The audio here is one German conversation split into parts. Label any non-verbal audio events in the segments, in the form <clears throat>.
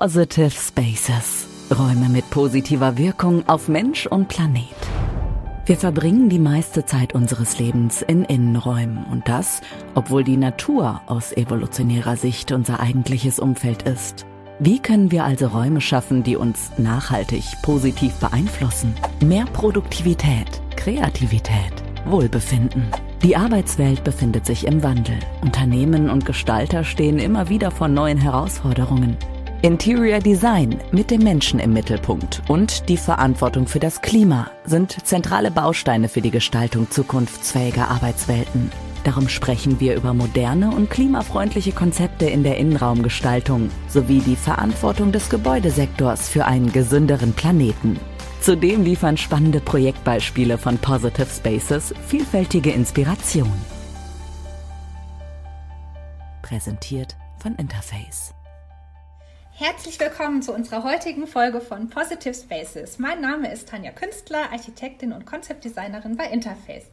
Positive Spaces. Räume mit positiver Wirkung auf Mensch und Planet. Wir verbringen die meiste Zeit unseres Lebens in Innenräumen und das, obwohl die Natur aus evolutionärer Sicht unser eigentliches Umfeld ist. Wie können wir also Räume schaffen, die uns nachhaltig positiv beeinflussen? Mehr Produktivität, Kreativität, Wohlbefinden. Die Arbeitswelt befindet sich im Wandel. Unternehmen und Gestalter stehen immer wieder vor neuen Herausforderungen. Interior Design mit dem Menschen im Mittelpunkt und die Verantwortung für das Klima sind zentrale Bausteine für die Gestaltung zukunftsfähiger Arbeitswelten. Darum sprechen wir über moderne und klimafreundliche Konzepte in der Innenraumgestaltung sowie die Verantwortung des Gebäudesektors für einen gesünderen Planeten. Zudem liefern spannende Projektbeispiele von Positive Spaces vielfältige Inspiration. Präsentiert von Interface. Herzlich willkommen zu unserer heutigen Folge von Positive Spaces. Mein Name ist Tanja Künstler, Architektin und Konzeptdesignerin bei Interface.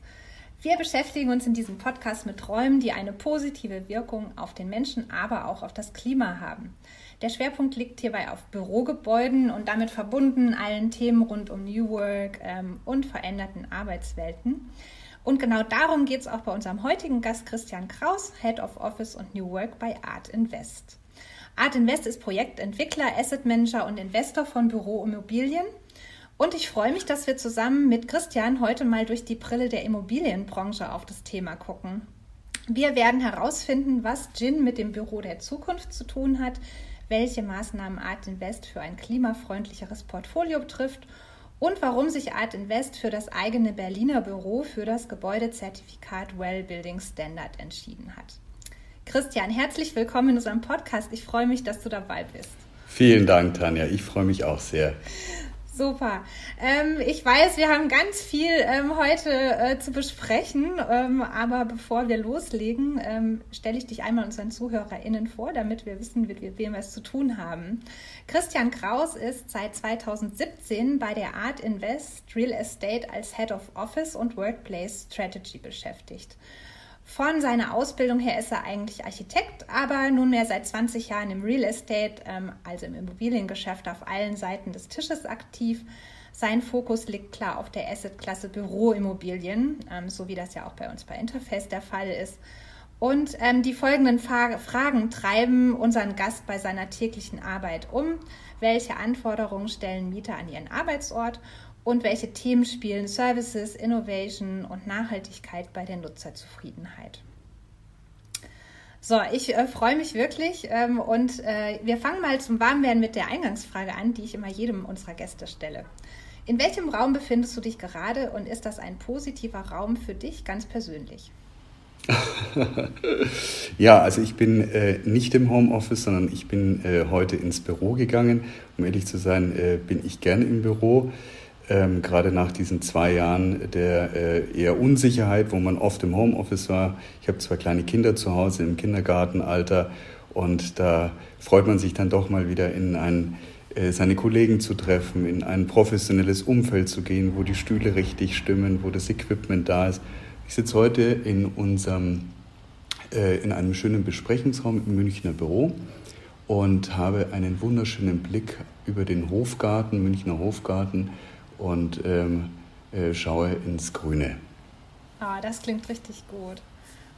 Wir beschäftigen uns in diesem Podcast mit Räumen, die eine positive Wirkung auf den Menschen, aber auch auf das Klima haben. Der Schwerpunkt liegt hierbei auf Bürogebäuden und damit verbunden allen Themen rund um New Work ähm, und veränderten Arbeitswelten. Und genau darum geht es auch bei unserem heutigen Gast Christian Kraus, Head of Office und New Work bei Art Invest. Art Invest ist Projektentwickler, Asset Manager und Investor von Büroimmobilien und ich freue mich, dass wir zusammen mit Christian heute mal durch die Brille der Immobilienbranche auf das Thema gucken. Wir werden herausfinden, was Gin mit dem Büro der Zukunft zu tun hat, welche Maßnahmen Art Invest für ein klimafreundlicheres Portfolio betrifft und warum sich Art Invest für das eigene Berliner Büro für das Gebäudezertifikat Well Building Standard entschieden hat. Christian, herzlich willkommen in unserem Podcast. Ich freue mich, dass du dabei bist. Vielen Dank, Tanja. Ich freue mich auch sehr. Super. Ähm, ich weiß, wir haben ganz viel ähm, heute äh, zu besprechen, ähm, aber bevor wir loslegen, ähm, stelle ich dich einmal unseren ZuhörerInnen vor, damit wir wissen, mit wem wir es zu tun haben. Christian Kraus ist seit 2017 bei der Art Invest Real Estate als Head of Office und Workplace Strategy beschäftigt. Von seiner Ausbildung her ist er eigentlich Architekt, aber nunmehr seit 20 Jahren im Real Estate, ähm, also im Immobiliengeschäft, auf allen Seiten des Tisches aktiv. Sein Fokus liegt klar auf der Assetklasse Büroimmobilien, ähm, so wie das ja auch bei uns bei Interface der Fall ist. Und ähm, die folgenden Fragen treiben unseren Gast bei seiner täglichen Arbeit um. Welche Anforderungen stellen Mieter an ihren Arbeitsort und welche Themen spielen Services, Innovation und Nachhaltigkeit bei der Nutzerzufriedenheit. So, ich äh, freue mich wirklich ähm, und äh, wir fangen mal zum Warmwerden mit der Eingangsfrage an, die ich immer jedem unserer Gäste stelle. In welchem Raum befindest du dich gerade und ist das ein positiver Raum für dich ganz persönlich? <laughs> ja, also ich bin äh, nicht im Homeoffice, sondern ich bin äh, heute ins Büro gegangen. Um ehrlich zu sein, äh, bin ich gerne im Büro ähm, gerade nach diesen zwei Jahren der äh, eher Unsicherheit, wo man oft im Homeoffice war. Ich habe zwei kleine Kinder zu Hause im Kindergartenalter und da freut man sich dann doch mal wieder in ein, äh, seine Kollegen zu treffen, in ein professionelles Umfeld zu gehen, wo die Stühle richtig stimmen, wo das Equipment da ist. Ich sitze heute in unserem äh, in einem schönen Besprechungsraum im Münchner Büro und habe einen wunderschönen Blick über den Hofgarten, Münchner Hofgarten und ähm, äh, schaue ins Grüne. Ah, das klingt richtig gut.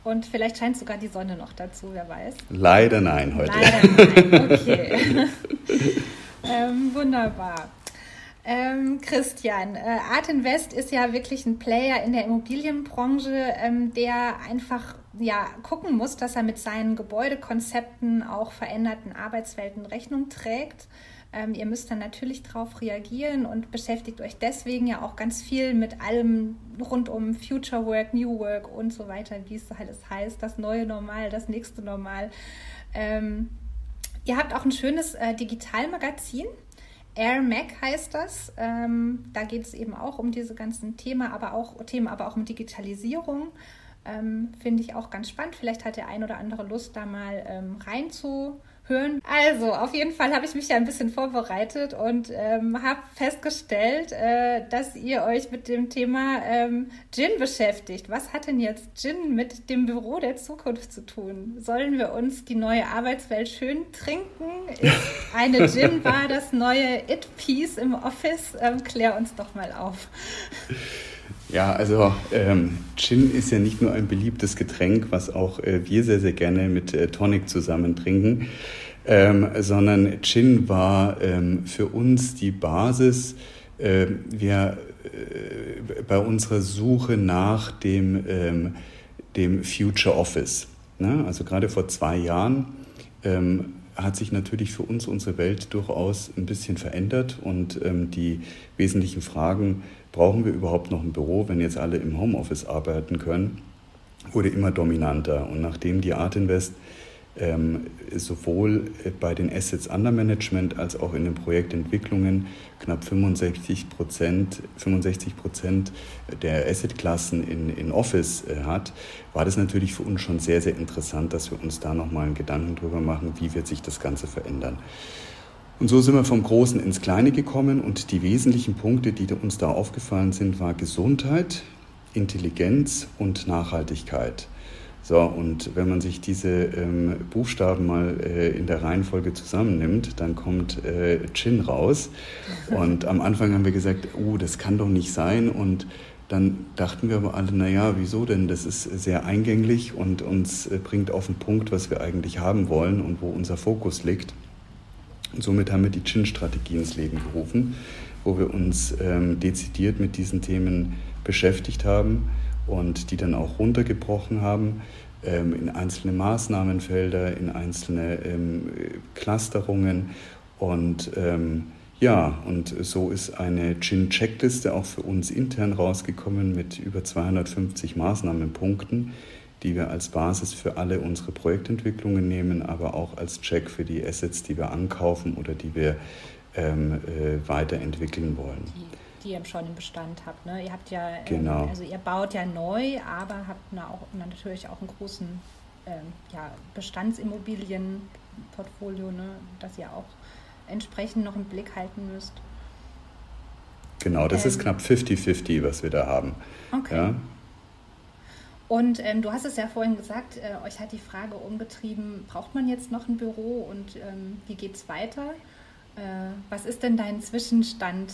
Und vielleicht scheint sogar die Sonne noch dazu, wer weiß. Leider nein heute. Leider nein, okay. <laughs> ähm, wunderbar. Ähm, Christian, äh, Art Invest ist ja wirklich ein Player in der Immobilienbranche, ähm, der einfach ja, gucken muss, dass er mit seinen Gebäudekonzepten auch veränderten Arbeitswelten Rechnung trägt. Ähm, ihr müsst dann natürlich darauf reagieren und beschäftigt euch deswegen ja auch ganz viel mit allem rund um Future Work, New Work und so weiter, wie es alles heißt, das neue Normal, das nächste Normal. Ähm, ihr habt auch ein schönes äh, Digitalmagazin. Air Mac heißt das. Ähm, da geht es eben auch um diese ganzen Themen, aber auch Themen, aber auch um Digitalisierung. Ähm, Finde ich auch ganz spannend. Vielleicht hat der ein oder andere Lust, da mal ähm, rein zu hören. Also, auf jeden Fall habe ich mich ja ein bisschen vorbereitet und ähm, habe festgestellt, äh, dass ihr euch mit dem Thema ähm, Gin beschäftigt. Was hat denn jetzt Gin mit dem Büro der Zukunft zu tun? Sollen wir uns die neue Arbeitswelt schön trinken? Ist eine <laughs> Gin-Bar das neue It-Piece im Office? Ähm, klär uns doch mal auf. Ja, also ähm, Gin ist ja nicht nur ein beliebtes Getränk, was auch äh, wir sehr, sehr gerne mit äh, Tonic zusammen trinken, ähm, sondern Gin war ähm, für uns die Basis. Äh, wir bei unserer Suche nach dem, ähm, dem Future Office. Ne? Also gerade vor zwei Jahren ähm, hat sich natürlich für uns unsere Welt durchaus ein bisschen verändert und ähm, die wesentlichen Fragen brauchen wir überhaupt noch ein Büro, wenn jetzt alle im Homeoffice arbeiten können, wurde immer dominanter. Und nachdem die Art Invest ähm, sowohl bei den Assets Under Management als auch in den Projektentwicklungen knapp 65 Prozent, 65 Prozent der Assetklassen in, in Office äh, hat, war das natürlich für uns schon sehr, sehr interessant, dass wir uns da nochmal einen Gedanken drüber machen, wie wird sich das Ganze verändern. Und so sind wir vom Großen ins Kleine gekommen und die wesentlichen Punkte, die uns da aufgefallen sind, war Gesundheit, Intelligenz und Nachhaltigkeit. So, und wenn man sich diese ähm, Buchstaben mal äh, in der Reihenfolge zusammennimmt, dann kommt äh, Chin raus. Und am Anfang haben wir gesagt, oh, das kann doch nicht sein. Und dann dachten wir aber alle, naja, wieso denn? Das ist sehr eingänglich und uns äh, bringt auf den Punkt, was wir eigentlich haben wollen und wo unser Fokus liegt. Und somit haben wir die Chin-Strategie ins Leben gerufen, wo wir uns ähm, dezidiert mit diesen Themen beschäftigt haben und die dann auch runtergebrochen haben ähm, in einzelne Maßnahmenfelder, in einzelne ähm, Clusterungen. Und ähm, ja, und so ist eine Chin-Checkliste auch für uns intern rausgekommen mit über 250 Maßnahmenpunkten, die wir als Basis für alle unsere Projektentwicklungen nehmen, aber auch als Check für die Assets, die wir ankaufen oder die wir ähm, äh, weiterentwickeln wollen. Die, die ihr schon im Bestand habt. Ne? Ihr habt ja, ähm, genau. also ihr baut ja neu, aber habt na auch, na natürlich auch einen großen ähm, ja, Bestandsimmobilienportfolio, ne? das ihr auch entsprechend noch im Blick halten müsst. Genau, das ist ähm. knapp 50-50, was wir da haben. Okay. Ja? Und ähm, du hast es ja vorhin gesagt, äh, euch hat die Frage umgetrieben, braucht man jetzt noch ein Büro und ähm, wie geht es weiter? Äh, was ist denn dein Zwischenstand?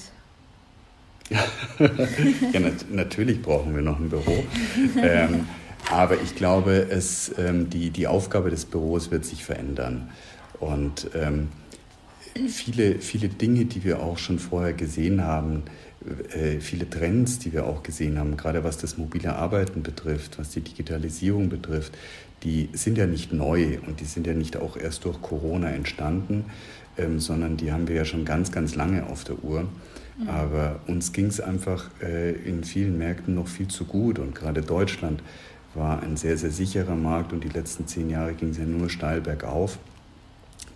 <laughs> ja, nat natürlich brauchen wir noch ein Büro. <laughs> ähm, aber ich glaube, es, ähm, die, die Aufgabe des Büros wird sich verändern. Und ähm, viele, viele Dinge, die wir auch schon vorher gesehen haben, viele Trends, die wir auch gesehen haben, gerade was das mobile Arbeiten betrifft, was die Digitalisierung betrifft, die sind ja nicht neu und die sind ja nicht auch erst durch Corona entstanden, ähm, sondern die haben wir ja schon ganz, ganz lange auf der Uhr. Mhm. Aber uns ging es einfach äh, in vielen Märkten noch viel zu gut und gerade Deutschland war ein sehr, sehr sicherer Markt und die letzten zehn Jahre ging es ja nur steil bergauf.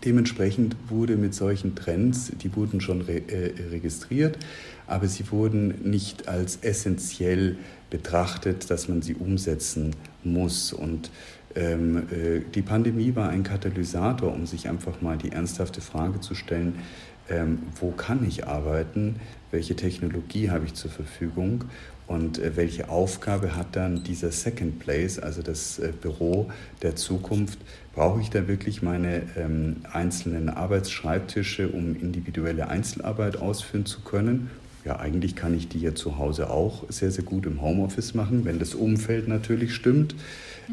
Dementsprechend wurde mit solchen Trends, die wurden schon re äh, registriert, aber sie wurden nicht als essentiell betrachtet, dass man sie umsetzen muss. Und ähm, äh, die Pandemie war ein Katalysator, um sich einfach mal die ernsthafte Frage zu stellen, ähm, wo kann ich arbeiten, welche Technologie habe ich zur Verfügung und äh, welche Aufgabe hat dann dieser Second Place, also das äh, Büro der Zukunft? Brauche ich da wirklich meine ähm, einzelnen Arbeitsschreibtische, um individuelle Einzelarbeit ausführen zu können? Ja, eigentlich kann ich die ja zu Hause auch sehr, sehr gut im Homeoffice machen, wenn das Umfeld natürlich stimmt.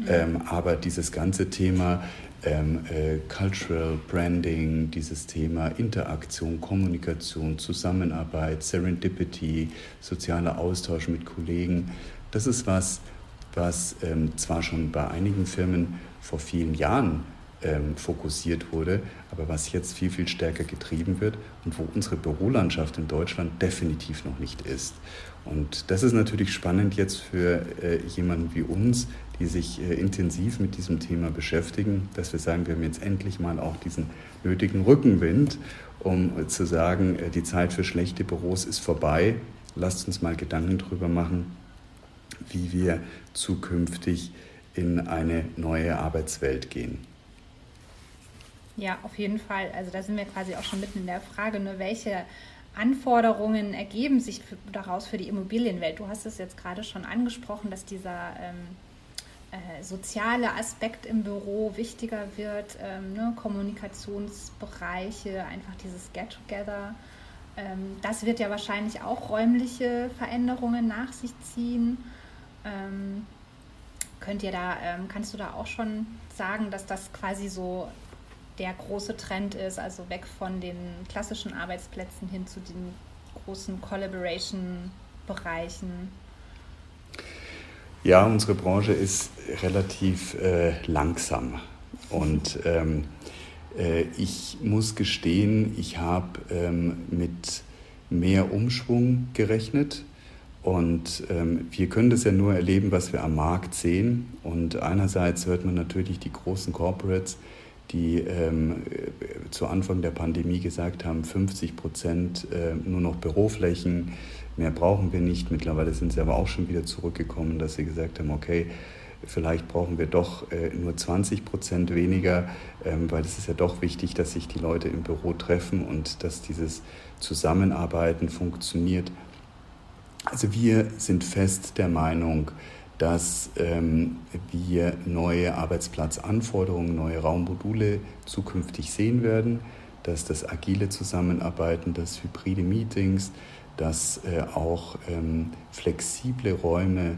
Ähm, aber dieses ganze Thema ähm, äh, Cultural Branding, dieses Thema Interaktion, Kommunikation, Zusammenarbeit, Serendipity, sozialer Austausch mit Kollegen, das ist was, was ähm, zwar schon bei einigen Firmen vor vielen Jahren ähm, fokussiert wurde, aber was jetzt viel, viel stärker getrieben wird und wo unsere Bürolandschaft in Deutschland definitiv noch nicht ist. Und das ist natürlich spannend jetzt für äh, jemanden wie uns, die sich äh, intensiv mit diesem Thema beschäftigen, dass wir sagen, wir haben jetzt endlich mal auch diesen nötigen Rückenwind, um äh, zu sagen, äh, die Zeit für schlechte Büros ist vorbei. Lasst uns mal Gedanken darüber machen, wie wir zukünftig in eine neue Arbeitswelt gehen. Ja, auf jeden Fall. Also da sind wir quasi auch schon mitten in der Frage, ne, welche Anforderungen ergeben sich daraus für die Immobilienwelt? Du hast es jetzt gerade schon angesprochen, dass dieser ähm, äh, soziale Aspekt im Büro wichtiger wird, ähm, ne? Kommunikationsbereiche, einfach dieses Get-Together. Ähm, das wird ja wahrscheinlich auch räumliche Veränderungen nach sich ziehen. Ähm, könnt ihr da, ähm, kannst du da auch schon sagen, dass das quasi so der große Trend ist, also weg von den klassischen Arbeitsplätzen hin zu den großen Collaboration-Bereichen? Ja, unsere Branche ist relativ äh, langsam und ähm, äh, ich muss gestehen, ich habe ähm, mit mehr Umschwung gerechnet. Und ähm, wir können das ja nur erleben, was wir am Markt sehen. Und einerseits hört man natürlich die großen Corporates, die ähm, zu Anfang der Pandemie gesagt haben, 50 Prozent äh, nur noch Büroflächen, mehr brauchen wir nicht. Mittlerweile sind sie aber auch schon wieder zurückgekommen, dass sie gesagt haben, okay, vielleicht brauchen wir doch äh, nur 20 Prozent weniger, ähm, weil es ist ja doch wichtig, dass sich die Leute im Büro treffen und dass dieses Zusammenarbeiten funktioniert. Also wir sind fest der Meinung, dass ähm, wir neue Arbeitsplatzanforderungen, neue Raummodule zukünftig sehen werden, dass das agile Zusammenarbeiten, dass hybride Meetings, dass äh, auch ähm, flexible Räume,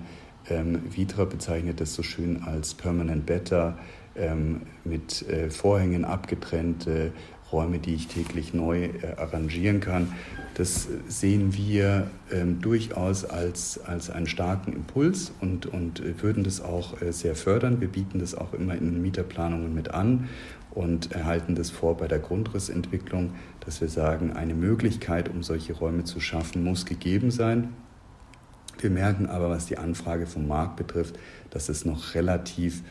ähm, Vitra bezeichnet das so schön als Permanent Better, ähm, mit äh, Vorhängen abgetrennte Räume, die ich täglich neu äh, arrangieren kann. Das sehen wir ähm, durchaus als, als einen starken Impuls und, und würden das auch äh, sehr fördern. Wir bieten das auch immer in Mieterplanungen mit an und erhalten das vor bei der Grundrissentwicklung, dass wir sagen, eine Möglichkeit, um solche Räume zu schaffen, muss gegeben sein. Wir merken aber, was die Anfrage vom Markt betrifft, dass es noch relativ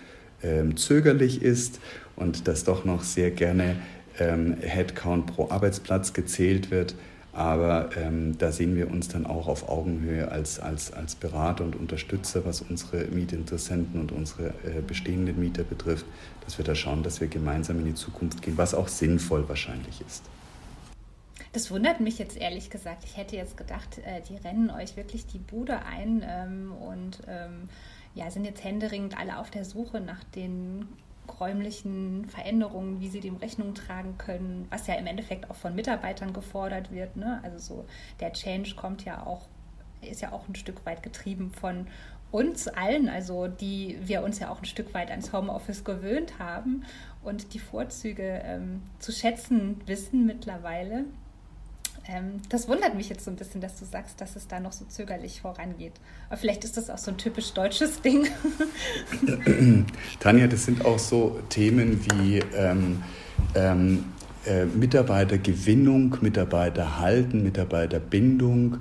ähm, zögerlich ist und dass doch noch sehr gerne ähm, Headcount pro Arbeitsplatz gezählt wird. Aber ähm, da sehen wir uns dann auch auf Augenhöhe als, als, als Berater und Unterstützer, was unsere Mietinteressenten und unsere äh, bestehenden Mieter betrifft, dass wir da schauen, dass wir gemeinsam in die Zukunft gehen, was auch sinnvoll wahrscheinlich ist. Das wundert mich jetzt ehrlich gesagt. Ich hätte jetzt gedacht, äh, die rennen euch wirklich die Bude ein ähm, und ähm, ja, sind jetzt händeringend alle auf der Suche nach den räumlichen Veränderungen, wie sie dem Rechnung tragen können, was ja im Endeffekt auch von Mitarbeitern gefordert wird. Ne? Also so der Change kommt ja auch, ist ja auch ein Stück weit getrieben von uns allen, also die wir uns ja auch ein Stück weit ans Homeoffice gewöhnt haben und die Vorzüge ähm, zu schätzen wissen mittlerweile. Ähm, das wundert mich jetzt so ein bisschen, dass du sagst, dass es da noch so zögerlich vorangeht. Aber vielleicht ist das auch so ein typisch deutsches Ding. <clears throat> Tanja, das sind auch so Themen wie ähm, ähm, äh, Mitarbeitergewinnung, Mitarbeiterhalten, Mitarbeiterbindung,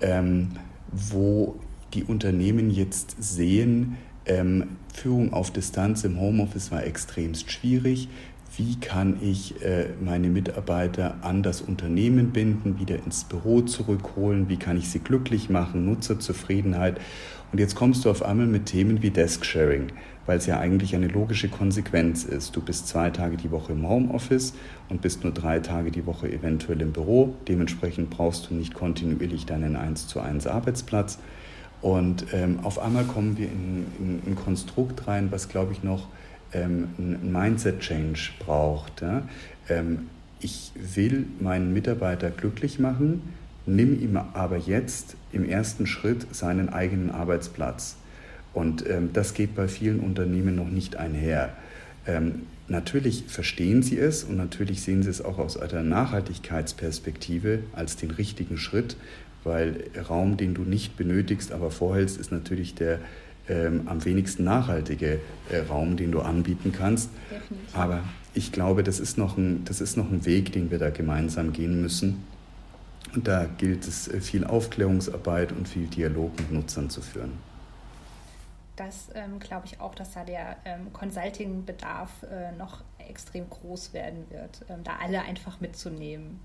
ähm, wo die Unternehmen jetzt sehen, ähm, Führung auf Distanz im Homeoffice war extremst schwierig wie kann ich äh, meine Mitarbeiter an das Unternehmen binden, wieder ins Büro zurückholen, wie kann ich sie glücklich machen, Nutzerzufriedenheit. Und jetzt kommst du auf einmal mit Themen wie Desk-Sharing, weil es ja eigentlich eine logische Konsequenz ist. Du bist zwei Tage die Woche im Homeoffice und bist nur drei Tage die Woche eventuell im Büro. Dementsprechend brauchst du nicht kontinuierlich deinen 1 zu 1 Arbeitsplatz. Und ähm, auf einmal kommen wir in, in ein Konstrukt rein, was, glaube ich, noch ähm, ein Mindset-Change braucht. Ja? Ähm, ich will meinen Mitarbeiter glücklich machen, nimm ihm aber jetzt im ersten Schritt seinen eigenen Arbeitsplatz. Und ähm, das geht bei vielen Unternehmen noch nicht einher. Ähm, natürlich verstehen sie es und natürlich sehen sie es auch aus einer Nachhaltigkeitsperspektive als den richtigen Schritt, weil Raum, den du nicht benötigst, aber vorhältst, ist natürlich der ähm, am wenigsten nachhaltige äh, Raum, den du anbieten kannst. Definitiv. Aber ich glaube, das ist, noch ein, das ist noch ein Weg, den wir da gemeinsam gehen müssen. Und da gilt es, äh, viel Aufklärungsarbeit und viel Dialog mit Nutzern zu führen. Das ähm, glaube ich auch, dass da der ähm, Consulting-Bedarf äh, noch extrem groß werden wird, ähm, da alle einfach mitzunehmen.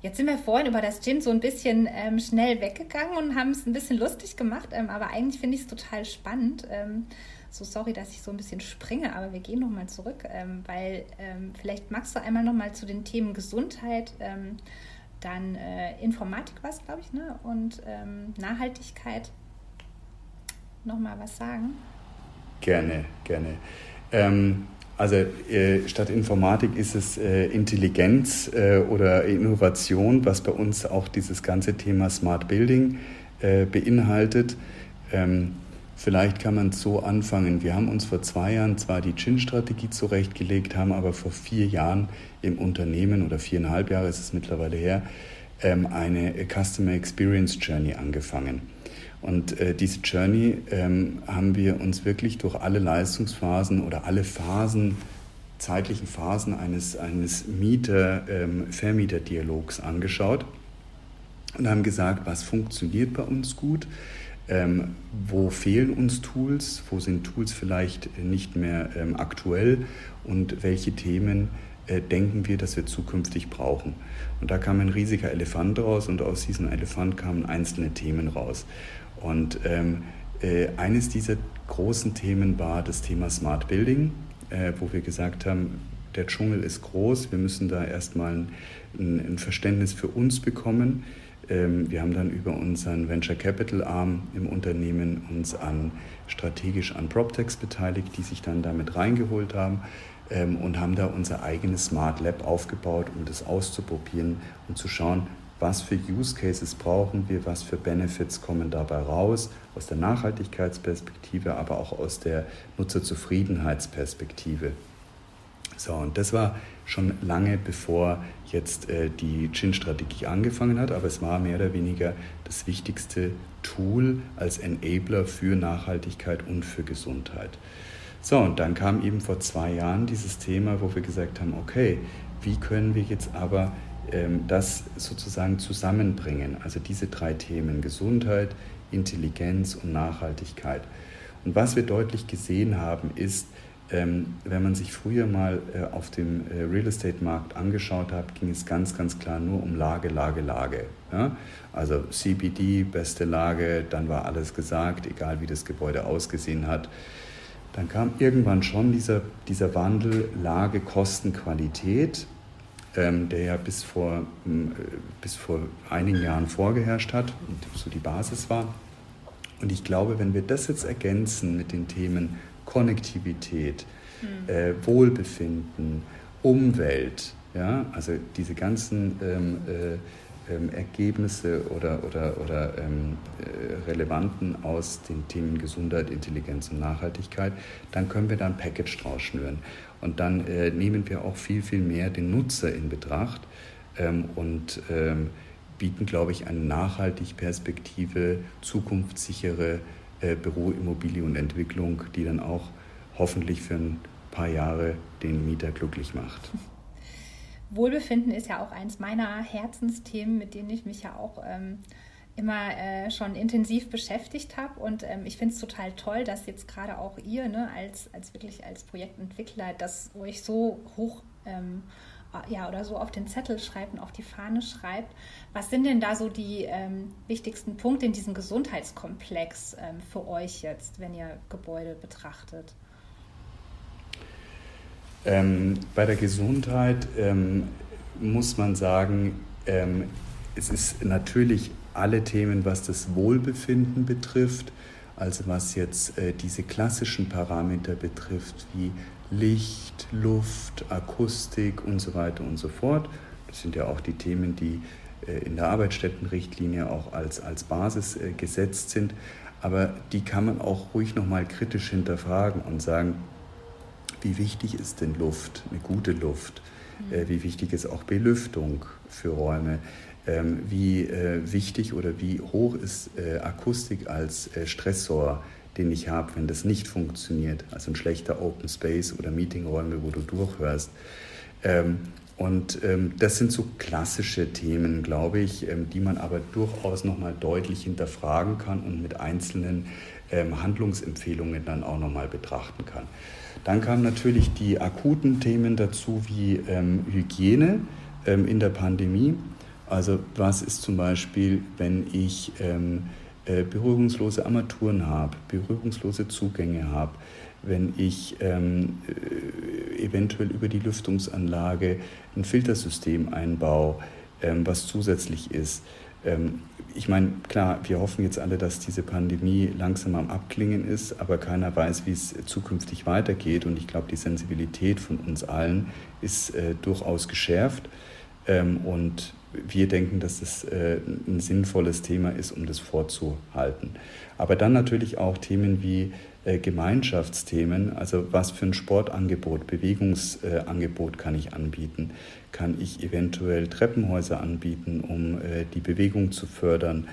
Jetzt sind wir vorhin über das Gin so ein bisschen ähm, schnell weggegangen und haben es ein bisschen lustig gemacht, ähm, aber eigentlich finde ich es total spannend. Ähm, so sorry, dass ich so ein bisschen springe, aber wir gehen nochmal zurück, ähm, weil ähm, vielleicht magst du einmal nochmal zu den Themen Gesundheit, ähm, dann äh, Informatik was, glaube ich, ne? und Nachhaltigkeit nochmal was sagen. Gerne, gerne. Also äh, statt Informatik ist es äh, Intelligenz äh, oder Innovation, was bei uns auch dieses ganze Thema Smart Building äh, beinhaltet. Ähm, vielleicht kann man so anfangen. Wir haben uns vor zwei Jahren zwar die Chin-Strategie zurechtgelegt, haben aber vor vier Jahren im Unternehmen oder viereinhalb Jahre ist es mittlerweile her, ähm, eine Customer Experience Journey angefangen. Und äh, diese Journey ähm, haben wir uns wirklich durch alle Leistungsphasen oder alle Phasen, zeitlichen Phasen eines, eines Mieter-Vermieter-Dialogs ähm, angeschaut und haben gesagt, was funktioniert bei uns gut, ähm, wo fehlen uns Tools, wo sind Tools vielleicht nicht mehr ähm, aktuell und welche Themen äh, denken wir, dass wir zukünftig brauchen. Und da kam ein riesiger Elefant raus und aus diesem Elefant kamen einzelne Themen raus. Und ähm, äh, eines dieser großen Themen war das Thema Smart Building, äh, wo wir gesagt haben, der Dschungel ist groß, wir müssen da erstmal ein, ein Verständnis für uns bekommen. Ähm, wir haben dann über unseren Venture Capital Arm im Unternehmen uns an strategisch an PropTechs beteiligt, die sich dann damit reingeholt haben ähm, und haben da unser eigenes Smart Lab aufgebaut, um das auszuprobieren und zu schauen, was für Use Cases brauchen wir, was für Benefits kommen dabei raus, aus der Nachhaltigkeitsperspektive, aber auch aus der Nutzerzufriedenheitsperspektive. So, und das war schon lange bevor jetzt äh, die Chin-Strategie angefangen hat, aber es war mehr oder weniger das wichtigste Tool als Enabler für Nachhaltigkeit und für Gesundheit. So, und dann kam eben vor zwei Jahren dieses Thema, wo wir gesagt haben, okay, wie können wir jetzt aber das sozusagen zusammenbringen. Also diese drei Themen, Gesundheit, Intelligenz und Nachhaltigkeit. Und was wir deutlich gesehen haben, ist, ähm, wenn man sich früher mal äh, auf dem äh, Real Estate Markt angeschaut hat, ging es ganz, ganz klar nur um Lage, Lage, Lage. Also CBD, beste Lage, dann war alles gesagt, egal wie das Gebäude ausgesehen hat. Dann kam irgendwann schon dieser, dieser Wandel Lage, Kosten, Qualität ähm, der ja bis vor, äh, bis vor einigen Jahren vorgeherrscht hat und so die Basis war. Und ich glaube, wenn wir das jetzt ergänzen mit den Themen Konnektivität, mhm. äh, Wohlbefinden, Umwelt, ja, also diese ganzen ähm, äh, ähm, Ergebnisse oder, oder, oder ähm, äh, Relevanten aus den Themen Gesundheit, Intelligenz und Nachhaltigkeit, dann können wir da ein Package draus schnüren. Und dann äh, nehmen wir auch viel, viel mehr den Nutzer in Betracht ähm, und ähm, bieten, glaube ich, eine nachhaltig Perspektive, zukunftssichere äh, Büroimmobilie und Entwicklung, die dann auch hoffentlich für ein paar Jahre den Mieter glücklich macht. Wohlbefinden ist ja auch eins meiner Herzensthemen, mit denen ich mich ja auch ähm, immer äh, schon intensiv beschäftigt habe. Und ähm, ich finde es total toll, dass jetzt gerade auch ihr ne, als, als wirklich als Projektentwickler das euch so hoch ähm, äh, ja, oder so auf den Zettel schreibt und auf die Fahne schreibt. Was sind denn da so die ähm, wichtigsten Punkte in diesem Gesundheitskomplex ähm, für euch jetzt, wenn ihr Gebäude betrachtet? Ähm, bei der Gesundheit ähm, muss man sagen, es ist natürlich alle Themen, was das Wohlbefinden betrifft, also was jetzt äh, diese klassischen Parameter betrifft, wie Licht, Luft, Akustik und so weiter und so fort. Das sind ja auch die Themen, die äh, in der Arbeitsstättenrichtlinie auch als, als Basis äh, gesetzt sind. Aber die kann man auch ruhig nochmal kritisch hinterfragen und sagen, wie wichtig ist denn Luft, eine gute Luft? Mhm. Wie wichtig ist auch Belüftung für Räume? Ähm, wie äh, wichtig oder wie hoch ist äh, Akustik als Stressor, den ich habe, wenn das nicht funktioniert? Also ein schlechter Open Space oder Meetingräume, wo du durchhörst. Ähm, und ähm, das sind so klassische Themen, glaube ich, die man aber durchaus nochmal deutlich hinterfragen kann und mit einzelnen Handlungsempfehlungen dann auch nochmal betrachten kann. Dann kamen natürlich die akuten Themen dazu wie Hygiene in der Pandemie. Also was ist zum Beispiel, wenn ich ähm, äh, berührungslose Armaturen habe, berührungslose Zugänge habe, wenn ich ähm, äh, eventuell über die Lüftungsanlage ein Filtersystem einbaue, ähm, was zusätzlich ist. Ähm, ich meine, klar, wir hoffen jetzt alle, dass diese Pandemie langsam am Abklingen ist, aber keiner weiß, wie es zukünftig weitergeht. Und ich glaube, die Sensibilität von uns allen ist äh, durchaus geschärft. Ähm, und wir denken, dass es äh, ein sinnvolles Thema ist, um das vorzuhalten. Aber dann natürlich auch Themen wie äh, Gemeinschaftsthemen, also was für ein Sportangebot, Bewegungsangebot kann ich anbieten? Kann ich eventuell Treppenhäuser anbieten, um äh, die Bewegung zu fördern?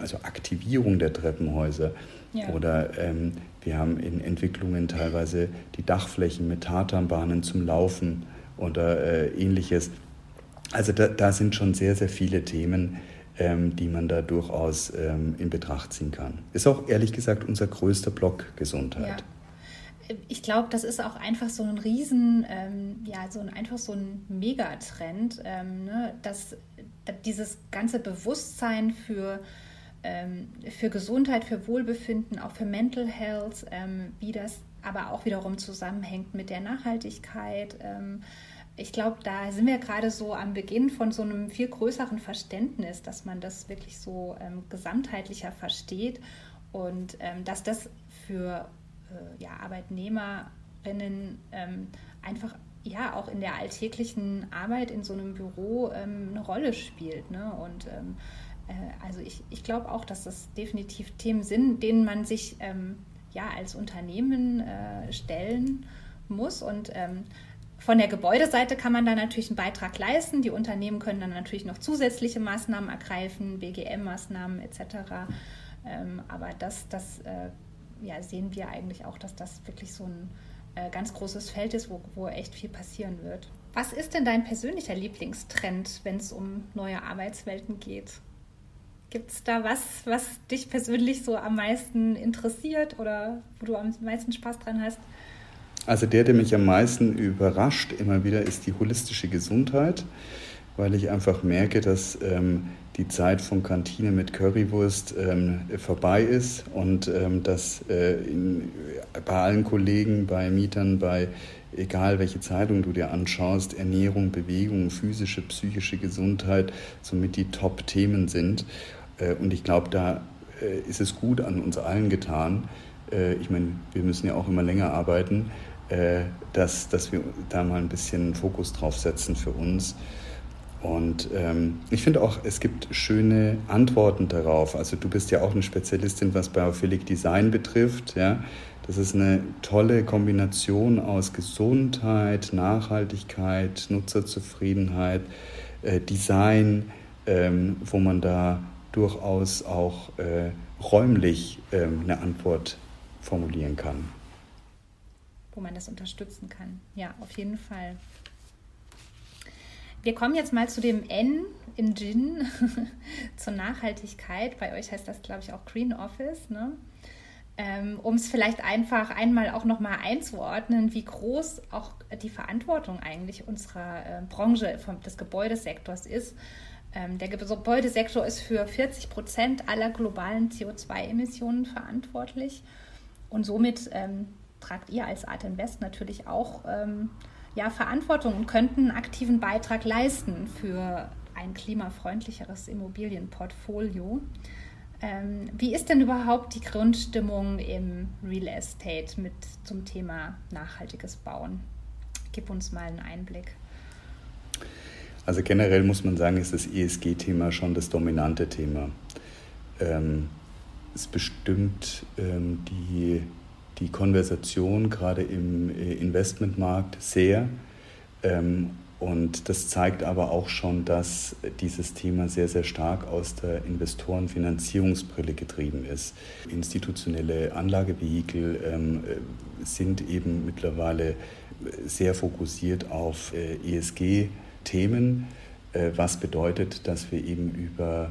also Aktivierung der Treppenhäuser. Ja. Oder ähm, wir haben in Entwicklungen teilweise die Dachflächen mit Tatanbahnen zum Laufen oder ähnliches. Also da, da, sind schon sehr, sehr viele Themen, ähm, die man da durchaus ähm, in Betracht ziehen kann. Ist auch ehrlich gesagt unser größter Block Gesundheit. Ja. Ich glaube, das ist auch einfach so ein Riesen, ähm, ja, so ein, einfach so ein Megatrend, ähm, ne? dass, dass, dieses ganze Bewusstsein für, ähm, für Gesundheit, für Wohlbefinden, auch für Mental Health, ähm, wie das aber auch wiederum zusammenhängt mit der Nachhaltigkeit ich glaube, da sind wir gerade so am Beginn von so einem viel größeren Verständnis, dass man das wirklich so ähm, gesamtheitlicher versteht und ähm, dass das für äh, ja, Arbeitnehmerinnen ähm, einfach ja auch in der alltäglichen Arbeit in so einem Büro ähm, eine Rolle spielt. Ne? Und ähm, äh, also ich, ich glaube auch, dass das definitiv Themen sind, denen man sich ähm, ja als Unternehmen äh, stellen muss und von der Gebäudeseite kann man da natürlich einen Beitrag leisten. Die Unternehmen können dann natürlich noch zusätzliche Maßnahmen ergreifen, BGM-Maßnahmen etc. Ähm, aber das, das äh, ja, sehen wir eigentlich auch, dass das wirklich so ein äh, ganz großes Feld ist, wo, wo echt viel passieren wird. Was ist denn dein persönlicher Lieblingstrend, wenn es um neue Arbeitswelten geht? Gibt es da was, was dich persönlich so am meisten interessiert oder wo du am meisten Spaß dran hast? Also der, der mich am meisten überrascht immer wieder, ist die holistische Gesundheit, weil ich einfach merke, dass ähm, die Zeit von Kantine mit Currywurst ähm, vorbei ist und ähm, dass äh, in, bei allen Kollegen, bei Mietern, bei egal welche Zeitung du dir anschaust, Ernährung, Bewegung, physische, psychische Gesundheit somit die Top-Themen sind. Äh, und ich glaube, da äh, ist es gut an uns allen getan. Äh, ich meine, wir müssen ja auch immer länger arbeiten dass, dass wir da mal ein bisschen Fokus drauf setzen für uns. Und ähm, ich finde auch, es gibt schöne Antworten darauf. Also du bist ja auch eine Spezialistin, was Biophilic Design betrifft. Ja? Das ist eine tolle Kombination aus Gesundheit, Nachhaltigkeit, Nutzerzufriedenheit, äh, Design, ähm, wo man da durchaus auch äh, räumlich ähm, eine Antwort formulieren kann wo man das unterstützen kann. Ja, auf jeden Fall. Wir kommen jetzt mal zu dem N in Gin, <laughs> zur Nachhaltigkeit. Bei euch heißt das, glaube ich, auch Green Office. Ne? Ähm, um es vielleicht einfach einmal auch nochmal einzuordnen, wie groß auch die Verantwortung eigentlich unserer äh, Branche vom, des Gebäudesektors ist. Ähm, der Gebäudesektor ist für 40 Prozent aller globalen CO2-Emissionen verantwortlich und somit ähm, tragt ihr als Art Invest natürlich auch ähm, ja, Verantwortung und könnt einen aktiven Beitrag leisten für ein klimafreundlicheres Immobilienportfolio. Ähm, wie ist denn überhaupt die Grundstimmung im Real Estate mit zum Thema nachhaltiges Bauen? Gib uns mal einen Einblick. Also generell muss man sagen, ist das ESG-Thema schon das dominante Thema. Ähm, es bestimmt ähm, die die Konversation gerade im äh, Investmentmarkt sehr. Ähm, und das zeigt aber auch schon, dass dieses Thema sehr, sehr stark aus der Investorenfinanzierungsbrille getrieben ist. Institutionelle Anlagevehikel ähm, sind eben mittlerweile sehr fokussiert auf äh, ESG-Themen, äh, was bedeutet, dass wir eben über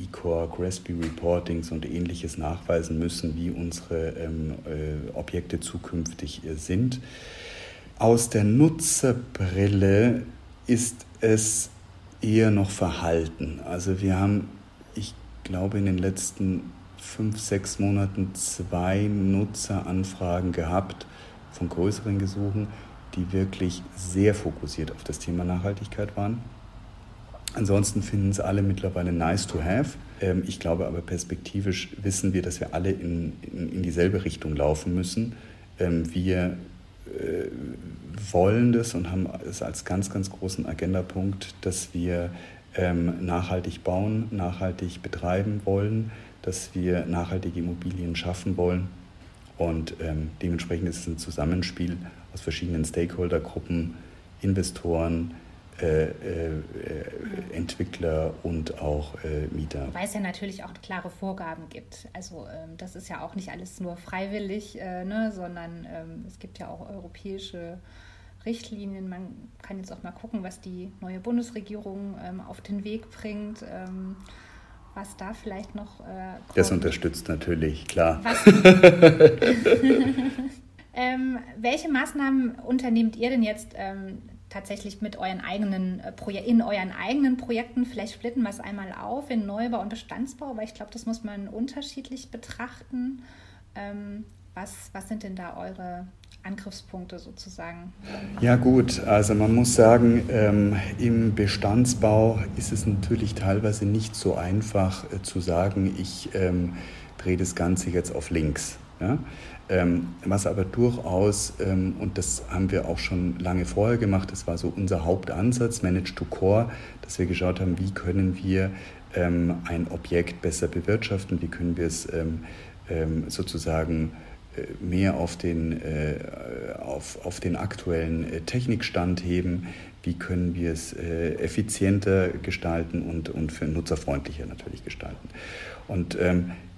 E-Core, Crespi Reportings und ähnliches nachweisen müssen, wie unsere ähm, äh, Objekte zukünftig äh, sind. Aus der Nutzerbrille ist es eher noch verhalten. Also wir haben, ich glaube, in den letzten fünf, sechs Monaten zwei Nutzeranfragen gehabt von größeren Gesuchen, die wirklich sehr fokussiert auf das Thema Nachhaltigkeit waren. Ansonsten finden es alle mittlerweile nice to have. Ähm, ich glaube aber perspektivisch wissen wir, dass wir alle in, in, in dieselbe Richtung laufen müssen. Ähm, wir äh, wollen das und haben es als ganz, ganz großen Agendapunkt, dass wir ähm, nachhaltig bauen, nachhaltig betreiben wollen, dass wir nachhaltige Immobilien schaffen wollen. Und dementsprechend ist es ein Zusammenspiel aus verschiedenen Stakeholdergruppen, Investoren, äh, äh, Entwickler und auch äh, Mieter. Weil es ja natürlich auch klare Vorgaben gibt. Also ähm, das ist ja auch nicht alles nur freiwillig, äh, ne, sondern ähm, es gibt ja auch europäische Richtlinien. Man kann jetzt auch mal gucken, was die neue Bundesregierung ähm, auf den Weg bringt. Ähm, was da vielleicht noch. Äh, das unterstützt natürlich, klar. <laughs> <laughs> ähm, welche Maßnahmen unternehmt ihr denn jetzt ähm, tatsächlich mit euren eigenen äh, in euren eigenen Projekten? Vielleicht splitten wir es einmal auf in Neubau und Bestandsbau, weil ich glaube, das muss man unterschiedlich betrachten. Ähm, was, was sind denn da eure Angriffspunkte sozusagen? Ja gut, also man muss sagen, ähm, im Bestandsbau ist es natürlich teilweise nicht so einfach äh, zu sagen, ich ähm, drehe das Ganze jetzt auf links. Ja? Ähm, was aber durchaus, ähm, und das haben wir auch schon lange vorher gemacht, das war so unser Hauptansatz, Manage to Core, dass wir geschaut haben, wie können wir ähm, ein Objekt besser bewirtschaften, wie können wir es sozusagen äh, mehr auf den, äh, auf, auf den aktuellen äh, Technikstand heben, wie können wir es effizienter gestalten und, und für nutzerfreundlicher natürlich gestalten. Und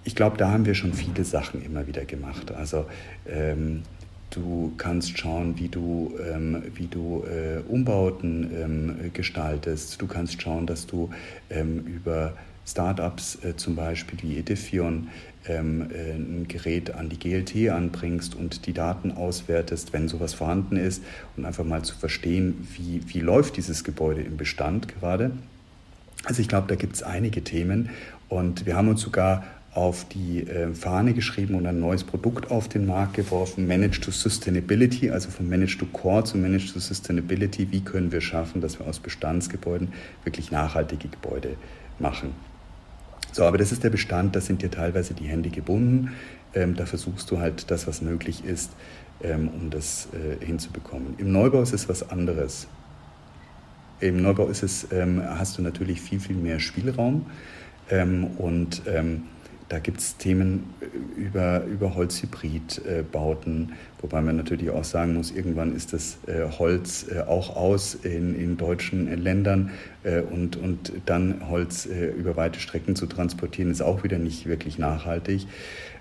ich glaube, da haben wir schon viele Sachen immer wieder gemacht. Also ähm, du kannst schauen, wie du, ähm, wie du äh, Umbauten ähm, gestaltest. Du kannst schauen, dass du ähm, über Startups äh, zum Beispiel wie Edifion ähm, äh, ein Gerät an die GLT anbringst und die Daten auswertest, wenn sowas vorhanden ist und einfach mal zu verstehen, wie, wie läuft dieses Gebäude im Bestand gerade. Also ich glaube, da gibt es einige Themen und wir haben uns sogar auf die äh, Fahne geschrieben und ein neues Produkt auf den Markt geworfen, Manage to Sustainability, also von Manage to Core zu Manage to Sustainability. Wie können wir schaffen, dass wir aus Bestandsgebäuden wirklich nachhaltige Gebäude machen? So, aber das ist der Bestand, da sind dir teilweise die Hände gebunden. Ähm, da versuchst du halt das, was möglich ist, ähm, um das äh, hinzubekommen. Im Neubau ist es was anderes. Im Neubau ist es, ähm, hast du natürlich viel, viel mehr Spielraum ähm, und ähm, da gibt es Themen über, über Holzhybridbauten, äh, wobei man natürlich auch sagen muss, irgendwann ist das äh, Holz äh, auch aus in, in deutschen Ländern und, und dann Holz über weite Strecken zu transportieren, ist auch wieder nicht wirklich nachhaltig.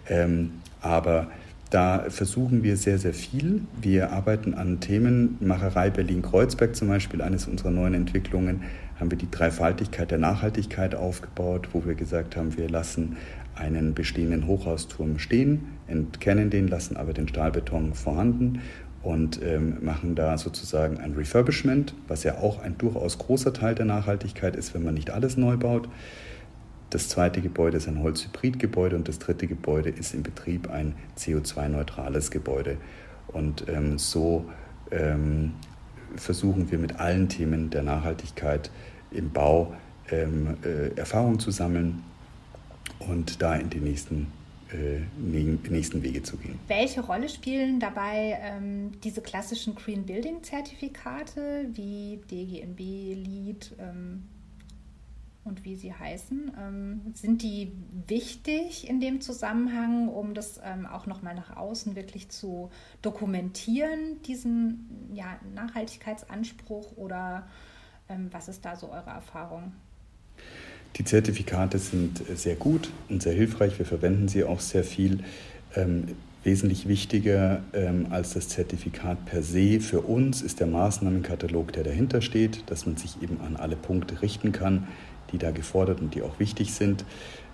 Ähm, aber da versuchen wir sehr, sehr viel. Wir arbeiten an Themen, Macherei Berlin-Kreuzberg zum Beispiel, eines unserer neuen Entwicklungen, haben wir die Dreifaltigkeit der Nachhaltigkeit aufgebaut, wo wir gesagt haben, wir lassen einen bestehenden Hochhausturm stehen, entkennen den, lassen aber den Stahlbeton vorhanden und ähm, machen da sozusagen ein Refurbishment, was ja auch ein durchaus großer Teil der Nachhaltigkeit ist, wenn man nicht alles neu baut. Das zweite Gebäude ist ein Holzhybridgebäude und das dritte Gebäude ist im Betrieb ein CO2-neutrales Gebäude. Und ähm, so ähm, versuchen wir mit allen Themen der Nachhaltigkeit im Bau ähm, äh, Erfahrung zu sammeln und da in die nächsten, äh, nächsten Wege zu gehen. Welche Rolle spielen dabei ähm, diese klassischen Green Building Zertifikate wie DGNB, LEED ähm, und wie sie heißen? Ähm, sind die wichtig in dem Zusammenhang, um das ähm, auch nochmal nach außen wirklich zu dokumentieren, diesen ja, Nachhaltigkeitsanspruch oder ähm, was ist da so eure Erfahrung? Die Zertifikate sind sehr gut und sehr hilfreich. Wir verwenden sie auch sehr viel. Ähm, wesentlich wichtiger ähm, als das Zertifikat per se für uns ist der Maßnahmenkatalog, der dahinter steht, dass man sich eben an alle Punkte richten kann, die da gefordert und die auch wichtig sind.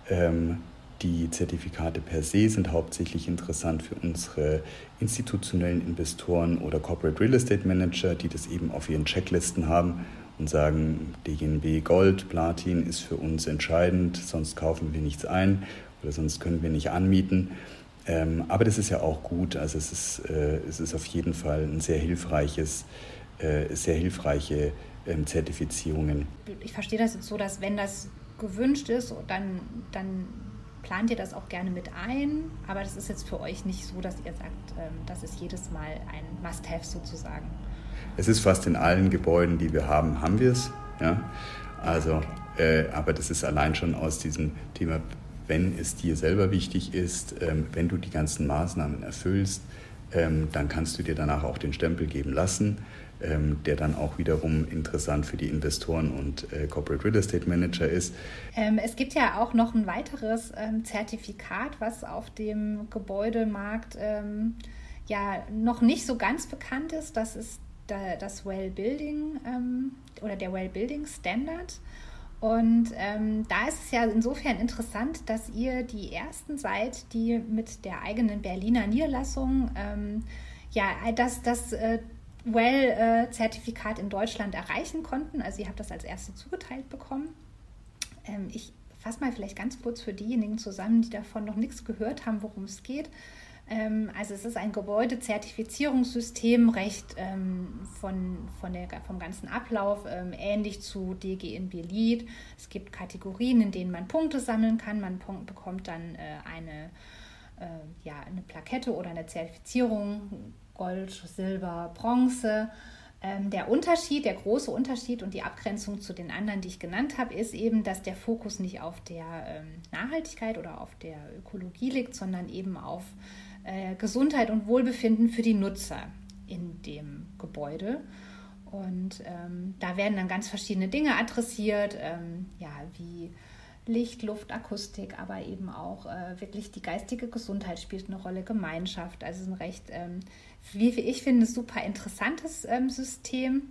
Ähm, die Zertifikate per se sind hauptsächlich interessant für unsere institutionellen Investoren oder Corporate Real Estate Manager, die das eben auf ihren Checklisten haben und sagen, DGNB Gold, Platin ist für uns entscheidend, sonst kaufen wir nichts ein. oder sonst können wir nicht anmieten. Ähm, aber das ist ja auch gut. Also es ist, äh, es ist auf jeden Fall ein sehr hilfreiches, äh, sehr hilfreiche ähm, Zertifizierungen. Ich verstehe das jetzt so, dass wenn das gewünscht ist, dann, dann plant ihr das auch gerne mit ein. Aber das ist jetzt für euch nicht so, dass ihr sagt, ähm, das ist jedes Mal ein Must-Have sozusagen. Es ist fast in allen Gebäuden, die wir haben, haben wir es. Ja? Also, äh, aber das ist allein schon aus diesem Thema wenn es dir selber wichtig ist, ähm, wenn du die ganzen Maßnahmen erfüllst, ähm, dann kannst du dir danach auch den Stempel geben lassen, ähm, der dann auch wiederum interessant für die Investoren und äh, Corporate Real Estate Manager ist. es gibt ja auch noch ein weiteres Zertifikat, was auf dem Gebäudemarkt ja noch nicht so ganz bekannt ist. Das ist das Well Building oder der Well Building Standard. Und ähm, da ist es ja insofern interessant, dass ihr die ersten seid, die mit der eigenen Berliner Niederlassung ähm, ja das, das äh, Well-Zertifikat in Deutschland erreichen konnten. Also ihr habt das als erste zugeteilt bekommen. Ähm, ich fasse mal vielleicht ganz kurz für diejenigen zusammen, die davon noch nichts gehört haben, worum es geht. Ähm, also es ist ein Gebäudezertifizierungssystem, recht ähm, von, von der, vom ganzen Ablauf ähm, ähnlich zu DGNB Lead. Es gibt Kategorien, in denen man Punkte sammeln kann. Man bekommt dann äh, eine, äh, ja, eine Plakette oder eine Zertifizierung, Gold, Silber, Bronze. Ähm, der Unterschied, der große Unterschied und die Abgrenzung zu den anderen, die ich genannt habe, ist eben, dass der Fokus nicht auf der ähm, Nachhaltigkeit oder auf der Ökologie liegt, sondern eben auf Gesundheit und Wohlbefinden für die Nutzer in dem Gebäude. Und ähm, da werden dann ganz verschiedene Dinge adressiert, ähm, ja, wie Licht, Luft, Akustik, aber eben auch äh, wirklich die geistige Gesundheit spielt eine Rolle, Gemeinschaft. Also ein recht, ähm, wie ich finde, super interessantes ähm, System.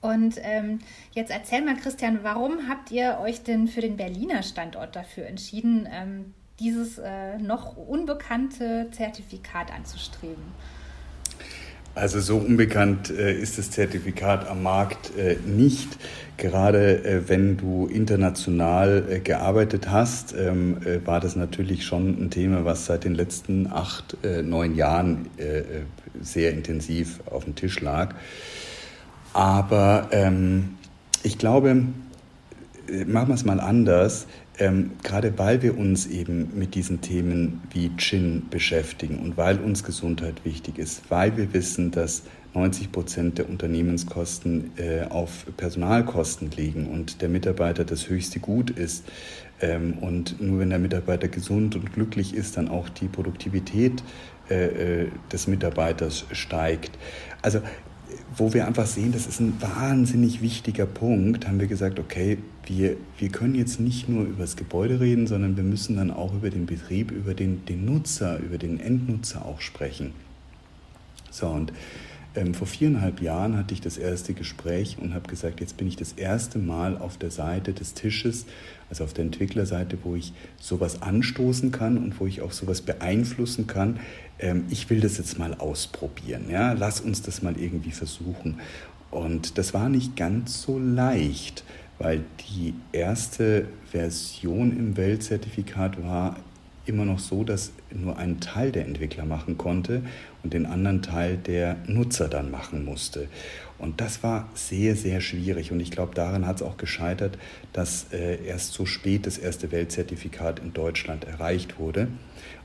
Und ähm, jetzt erzähl mal, Christian, warum habt ihr euch denn für den Berliner Standort dafür entschieden, ähm, dieses äh, noch unbekannte Zertifikat anzustreben? Also so unbekannt äh, ist das Zertifikat am Markt äh, nicht. Gerade äh, wenn du international äh, gearbeitet hast, ähm, äh, war das natürlich schon ein Thema, was seit den letzten acht, äh, neun Jahren sehr intensiv auf dem Tisch lag. Aber ähm, ich glaube, machen wir es mal anders. Ähm, gerade weil wir uns eben mit diesen Themen wie Gin beschäftigen und weil uns Gesundheit wichtig ist, weil wir wissen, dass 90 Prozent der Unternehmenskosten äh, auf Personalkosten liegen und der Mitarbeiter das höchste Gut ist. Ähm, und nur wenn der Mitarbeiter gesund und glücklich ist, dann auch die Produktivität äh, äh des Mitarbeiters steigt. Also wo wir einfach sehen, das ist ein wahnsinnig wichtiger Punkt, haben wir gesagt, okay, wir, wir können jetzt nicht nur über das Gebäude reden, sondern wir müssen dann auch über den Betrieb, über den, den Nutzer, über den Endnutzer auch sprechen. So, und ähm, vor viereinhalb Jahren hatte ich das erste Gespräch und habe gesagt, jetzt bin ich das erste Mal auf der Seite des Tisches, also auf der Entwicklerseite, wo ich sowas anstoßen kann und wo ich auch sowas beeinflussen kann. Ähm, ich will das jetzt mal ausprobieren. Ja? Lass uns das mal irgendwie versuchen. Und das war nicht ganz so leicht, weil die erste Version im Weltzertifikat war immer noch so, dass nur ein Teil der Entwickler machen konnte und den anderen Teil der Nutzer dann machen musste. Und das war sehr, sehr schwierig. Und ich glaube, daran hat es auch gescheitert, dass äh, erst so spät das erste Weltzertifikat in Deutschland erreicht wurde.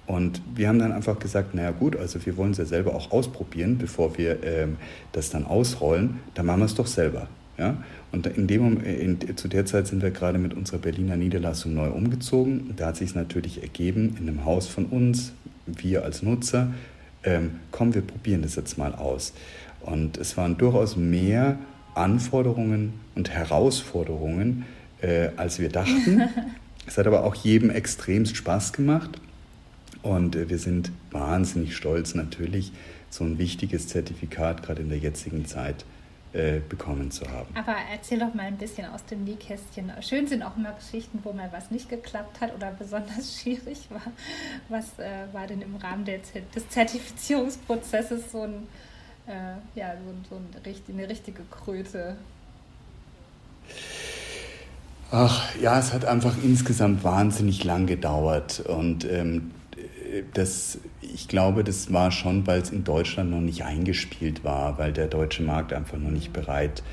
Und wir haben dann einfach gesagt, naja gut, also wir wollen es ja selber auch ausprobieren, bevor wir ähm, das dann ausrollen, dann machen wir es doch selber. Ja? Und in dem, in, zu der Zeit sind wir gerade mit unserer Berliner Niederlassung neu umgezogen. Da hat sich natürlich ergeben, in einem Haus von uns, wir als Nutzer, ähm, komm, wir probieren das jetzt mal aus. Und es waren durchaus mehr Anforderungen und Herausforderungen, äh, als wir dachten. <laughs> es hat aber auch jedem extremst Spaß gemacht. Und äh, wir sind wahnsinnig stolz natürlich, so ein wichtiges Zertifikat gerade in der jetzigen Zeit äh, bekommen zu haben. Aber erzähl doch mal ein bisschen aus dem Nähkästchen. Schön sind auch immer Geschichten, wo mal was nicht geklappt hat oder besonders <laughs> schwierig war. Was äh, war denn im Rahmen der, des Zertifizierungsprozesses so, ein, äh, ja, so, so ein, eine richtige Kröte? Ach ja, es hat einfach insgesamt wahnsinnig lang gedauert und ähm, das, ich glaube, das war schon, weil es in Deutschland noch nicht eingespielt war, weil der deutsche Markt einfach noch nicht bereit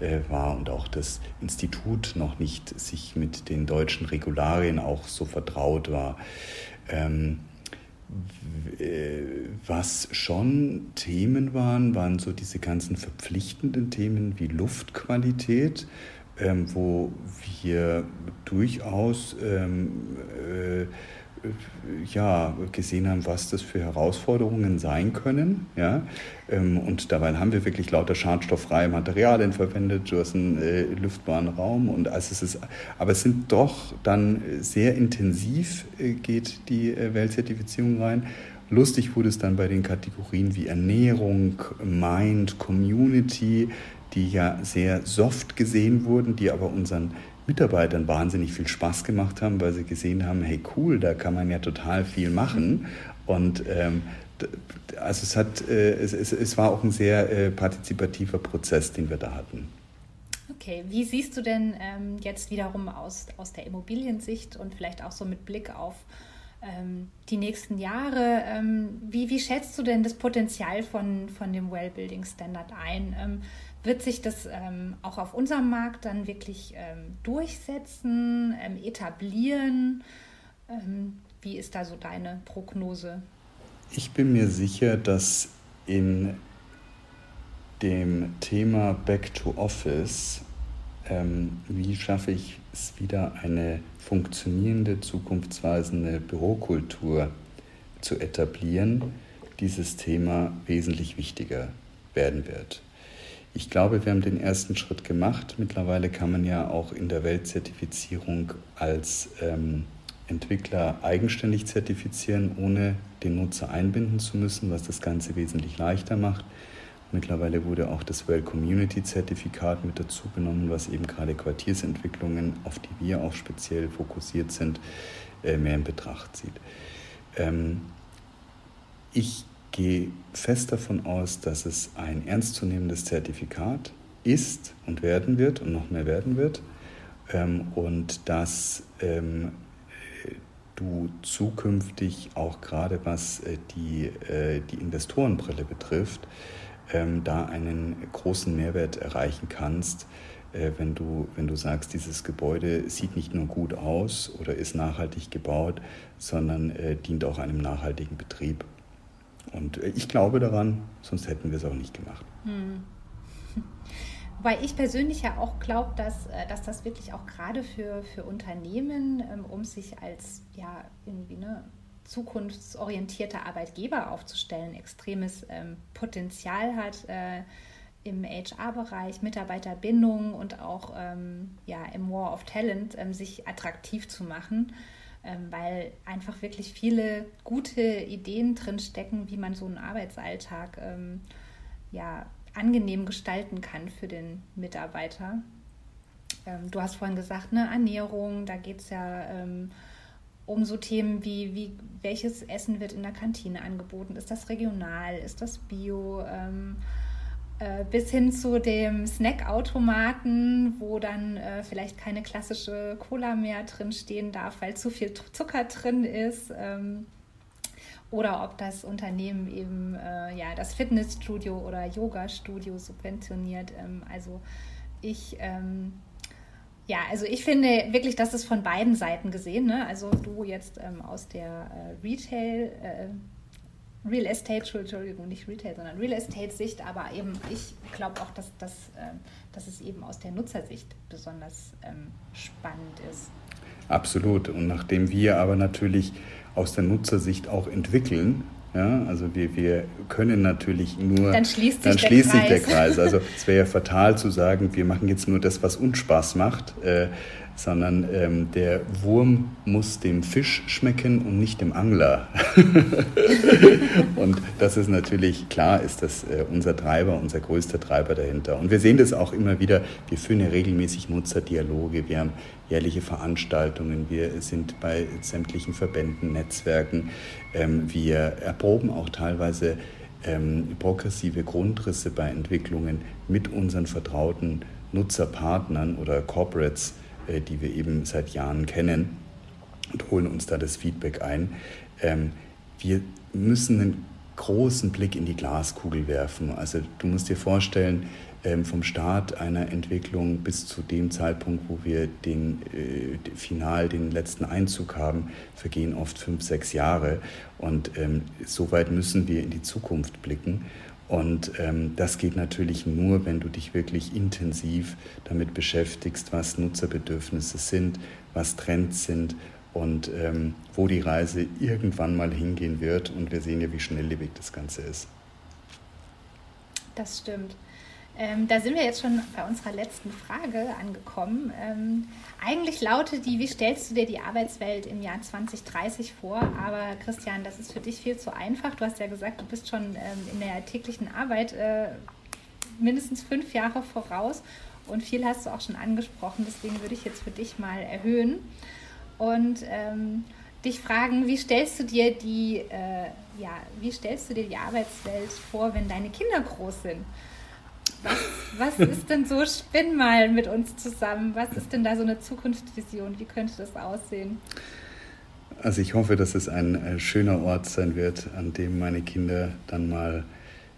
äh, war und auch das Institut noch nicht sich mit den deutschen Regularien auch so vertraut war. Ähm, äh, was schon Themen waren, waren so diese ganzen verpflichtenden Themen wie Luftqualität, ähm, wo wir durchaus ähm, äh, ja, gesehen haben, was das für Herausforderungen sein können. Ja? Ähm, und dabei haben wir wirklich lauter schadstofffreie Materialien verwendet, du hast einen äh, luftbaren Raum. Und also es ist, aber es sind doch dann sehr intensiv äh, geht die äh, Weltzertifizierung rein. Lustig wurde es dann bei den Kategorien wie Ernährung, Mind, Community, die ja sehr soft gesehen wurden, die aber unseren Mitarbeitern wahnsinnig viel Spaß gemacht haben, weil sie gesehen haben, hey cool, da kann man ja total viel machen. Und ähm, also es, hat, äh, es, es, es, war auch ein sehr äh, partizipativer Prozess, den wir da hatten. Okay, wie siehst du denn ähm, jetzt wiederum aus, aus der Immobiliensicht und vielleicht auch so mit Blick auf ähm, die nächsten Jahre, ähm, wie, wie schätzt du denn das Potenzial von, von dem Wellbuilding Standard ein? Wird sich das ähm, auch auf unserem Markt dann wirklich ähm, durchsetzen, ähm, etablieren? Ähm, wie ist da so deine Prognose? Ich bin mir sicher, dass in dem Thema Back to Office, ähm, wie schaffe ich es wieder, eine funktionierende, zukunftsweisende Bürokultur zu etablieren, dieses Thema wesentlich wichtiger werden wird. Ich glaube, wir haben den ersten Schritt gemacht. Mittlerweile kann man ja auch in der Weltzertifizierung als ähm, Entwickler eigenständig zertifizieren, ohne den Nutzer einbinden zu müssen, was das Ganze wesentlich leichter macht. Mittlerweile wurde auch das Well Community Zertifikat mit dazu genommen, was eben gerade Quartiersentwicklungen, auf die wir auch speziell fokussiert sind, äh, mehr in Betracht zieht. Ähm, ich gehe fest davon aus, dass es ein ernstzunehmendes Zertifikat ist und werden wird und noch mehr werden wird ähm, und dass ähm, du zukünftig auch gerade was äh, die, äh, die Investorenbrille betrifft, ähm, da einen großen Mehrwert erreichen kannst, äh, wenn, du, wenn du sagst, dieses Gebäude sieht nicht nur gut aus oder ist nachhaltig gebaut, sondern dient auch einem nachhaltigen Betrieb. Und äh, ich glaube daran, sonst hätten wir es auch nicht gemacht. Hm. <laughs> Wobei ich persönlich ja auch glaube, dass, äh, dass das wirklich auch gerade für, für Unternehmen, ähm, um sich als ja irgendwie ne, zukunftsorientierter Arbeitgeber aufzustellen, extremes ähm, Potenzial hat äh, im HR-Bereich, Mitarbeiterbindung und auch ähm, ja, im War of Talent ähm, sich attraktiv zu machen weil einfach wirklich viele gute Ideen drin stecken, wie man so einen Arbeitsalltag ähm, ja, angenehm gestalten kann für den Mitarbeiter. Ähm, du hast vorhin gesagt, ne, Ernährung, da geht es ja ähm, um so Themen wie, wie welches Essen wird in der Kantine angeboten, ist das regional, ist das bio? Äh, bis hin zu dem Snackautomaten, wo dann äh, vielleicht keine klassische Cola mehr drin stehen darf, weil zu viel Zucker drin ist. Ähm, oder ob das Unternehmen eben äh, ja, das Fitnessstudio oder Yoga-Studio subventioniert. Ähm, also ich ähm, ja, also ich finde wirklich, dass es von beiden Seiten gesehen, ne? also du jetzt ähm, aus der äh, Retail, äh, Real Estate, Entschuldigung, nicht Retail, sondern Real Estate-Sicht, aber eben ich glaube auch, dass, dass, äh, dass es eben aus der Nutzersicht besonders ähm, spannend ist. Absolut. Und nachdem wir aber natürlich aus der Nutzersicht auch entwickeln, ja, also wir, wir können natürlich nur. Dann schließt sich, dann der, schließt Kreis. sich der Kreis. Also <laughs> es wäre ja fatal zu sagen, wir machen jetzt nur das, was uns Spaß macht. Äh, sondern ähm, der Wurm muss dem Fisch schmecken und nicht dem Angler. <laughs> und das ist natürlich klar, ist das äh, unser Treiber, unser größter Treiber dahinter. Und wir sehen das auch immer wieder, wir führen ja regelmäßig Nutzerdialoge, wir haben jährliche Veranstaltungen, wir sind bei sämtlichen Verbänden, Netzwerken, ähm, wir erproben auch teilweise ähm, progressive Grundrisse bei Entwicklungen mit unseren vertrauten Nutzerpartnern oder Corporates die wir eben seit Jahren kennen und holen uns da das Feedback ein. Ähm, wir müssen einen großen Blick in die Glaskugel werfen. Also du musst dir vorstellen, ähm, vom Start einer Entwicklung bis zu dem Zeitpunkt, wo wir den äh, final den letzten Einzug haben, vergehen oft fünf, sechs Jahre. Und ähm, so weit müssen wir in die Zukunft blicken. Und ähm, das geht natürlich nur, wenn du dich wirklich intensiv damit beschäftigst, was Nutzerbedürfnisse sind, was Trends sind und ähm, wo die Reise irgendwann mal hingehen wird. Und wir sehen ja, wie schnelllebig das Ganze ist. Das stimmt. Ähm, da sind wir jetzt schon bei unserer letzten Frage angekommen. Ähm, eigentlich lautet die, wie stellst du dir die Arbeitswelt im Jahr 2030 vor? Aber Christian, das ist für dich viel zu einfach. Du hast ja gesagt, du bist schon ähm, in der täglichen Arbeit äh, mindestens fünf Jahre voraus und viel hast du auch schon angesprochen. Deswegen würde ich jetzt für dich mal erhöhen und ähm, dich fragen, wie stellst du dir die, äh, ja, wie stellst du dir die Arbeitswelt vor, wenn deine Kinder groß sind? Was, was ist denn so, spinn mal mit uns zusammen, was ist denn da so eine Zukunftsvision, wie könnte das aussehen? Also ich hoffe, dass es ein äh, schöner Ort sein wird, an dem meine Kinder dann mal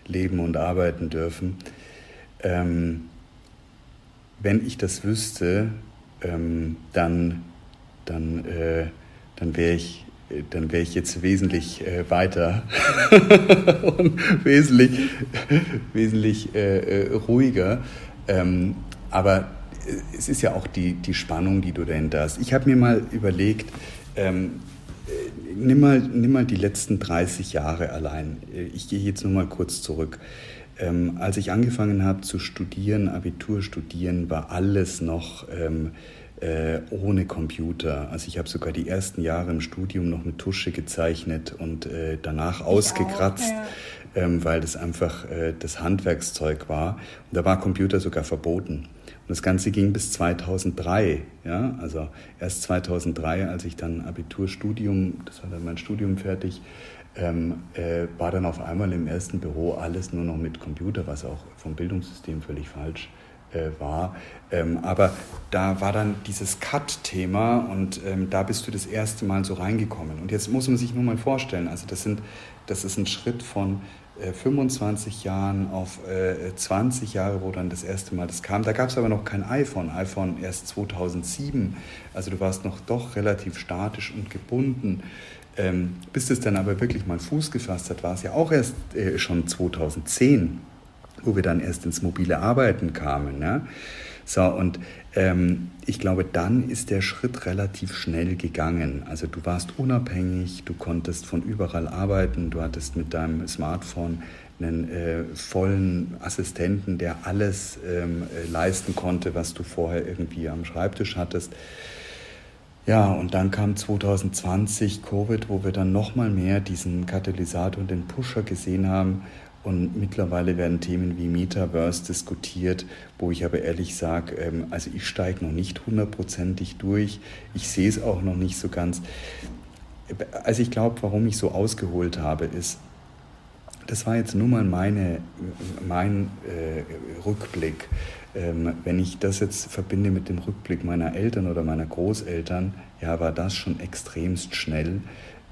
leben und arbeiten dürfen. Ähm, wenn ich das wüsste, ähm, dann, dann, äh, dann wäre ich dann wäre ich jetzt wesentlich äh, weiter <laughs> und wesentlich, wesentlich äh, äh, ruhiger. Ähm, aber äh, es ist ja auch die, die Spannung, die du dahinter hast. Ich habe mir mal überlegt, ähm, äh, nimm, mal, nimm mal die letzten 30 Jahre allein. Ich gehe jetzt nur mal kurz zurück. Ähm, als ich angefangen habe zu studieren, Abitur studieren, war alles noch ähm, äh, ohne Computer. Also ich habe sogar die ersten Jahre im Studium noch mit Tusche gezeichnet und äh, danach ich ausgekratzt, auch, ja. ähm, weil das einfach äh, das Handwerkszeug war. Und da war Computer sogar verboten. Und das Ganze ging bis 2003. Ja? Also erst 2003, als ich dann Abiturstudium, das war dann mein Studium fertig, ähm, äh, war dann auf einmal im ersten Büro alles nur noch mit Computer, was auch vom Bildungssystem völlig falsch äh, war. Ähm, aber da war dann dieses Cut-Thema und ähm, da bist du das erste Mal so reingekommen. Und jetzt muss man sich nur mal vorstellen, also das, sind, das ist ein Schritt von 25 äh, Jahren auf 20 äh, Jahre, wo dann das erste Mal das kam. Da gab es aber noch kein iPhone, iPhone erst 2007. Also du warst noch doch relativ statisch und gebunden. Ähm, bis das dann aber wirklich mal Fuß gefasst hat, war es ja auch erst äh, schon 2010, wo wir dann erst ins mobile Arbeiten kamen. Ja? So, und ähm, ich glaube, dann ist der Schritt relativ schnell gegangen. Also du warst unabhängig, du konntest von überall arbeiten, du hattest mit deinem Smartphone einen äh, vollen Assistenten, der alles ähm, äh, leisten konnte, was du vorher irgendwie am Schreibtisch hattest. Ja, und dann kam 2020 Covid, wo wir dann nochmal mehr diesen Katalysator und den Pusher gesehen haben, und mittlerweile werden Themen wie Metaverse diskutiert, wo ich aber ehrlich sage, ähm, also ich steige noch nicht hundertprozentig durch. Ich sehe es auch noch nicht so ganz. Also ich glaube, warum ich so ausgeholt habe, ist, das war jetzt nur mal meine, mein äh, Rückblick. Ähm, wenn ich das jetzt verbinde mit dem Rückblick meiner Eltern oder meiner Großeltern, ja, war das schon extremst schnell.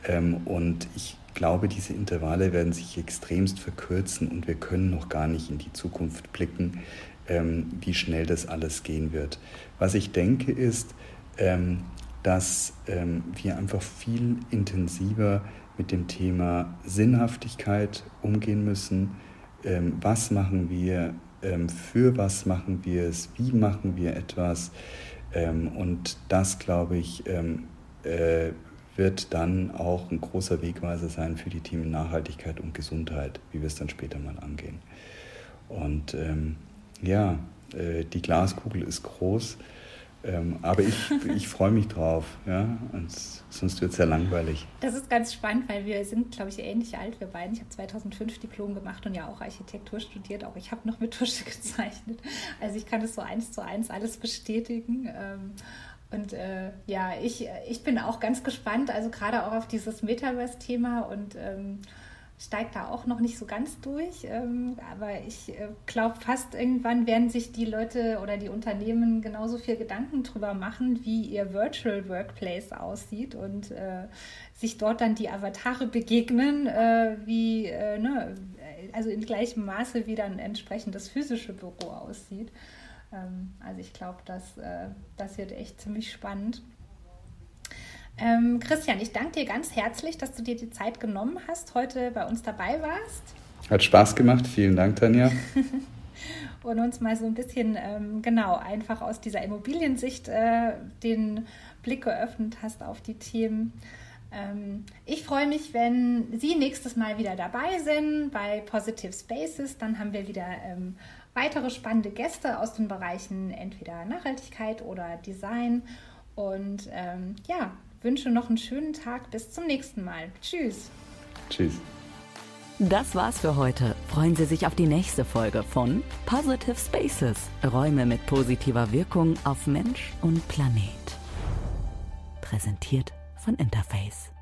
Ähm, und ich glaube, diese Intervalle werden sich extremst verkürzen und wir können noch gar nicht in die Zukunft blicken, ähm, wie schnell das alles gehen wird. Was ich denke ist, ähm, dass ähm, wir einfach viel intensiver mit dem Thema Sinnhaftigkeit umgehen müssen. Ähm, was machen wir? Ähm, für was machen wir es? Wie machen wir etwas? Ähm, und das, glaube ich, äh, wird dann auch ein großer Wegweiser sein für die Themen Nachhaltigkeit und Gesundheit, wie wir es dann später mal angehen. Und ähm, ja, äh, die Glaskugel ist groß, ähm, aber ich, <laughs> ich freue mich drauf, ja, und sonst wird es ja langweilig. Das ist ganz spannend, weil wir sind, glaube ich, ähnlich alt, wir beiden. Ich habe 2005 Diplom gemacht und ja auch Architektur studiert, auch ich habe noch mit Tusche <laughs> gezeichnet. Also ich kann das so eins zu eins alles bestätigen. Ähm, und äh, ja, ich, ich bin auch ganz gespannt, also gerade auch auf dieses Metaverse-Thema und ähm, steige da auch noch nicht so ganz durch, ähm, aber ich äh, glaube, fast irgendwann werden sich die Leute oder die Unternehmen genauso viel Gedanken drüber machen, wie ihr Virtual Workplace aussieht und äh, sich dort dann die Avatare begegnen, äh, wie, äh, ne, also in gleichem Maße, wie dann entsprechend das physische Büro aussieht. Ähm, also ich glaube, das, äh, das wird echt ziemlich spannend. Ähm, Christian, ich danke dir ganz herzlich, dass du dir die Zeit genommen hast, heute bei uns dabei warst. Hat Spaß gemacht. Vielen Dank, Tanja. <laughs> und uns mal so ein bisschen, ähm, genau, einfach aus dieser Immobiliensicht äh, den Blick geöffnet hast auf die Themen. Ähm, ich freue mich, wenn Sie nächstes Mal wieder dabei sind bei Positive Spaces. Dann haben wir wieder ähm, weitere spannende Gäste aus den Bereichen entweder Nachhaltigkeit oder Design. Und ähm, ja, wünsche noch einen schönen Tag. Bis zum nächsten Mal. Tschüss. Tschüss. Das war's für heute. Freuen Sie sich auf die nächste Folge von Positive Spaces. Räume mit positiver Wirkung auf Mensch und Planet. Präsentiert von Interface.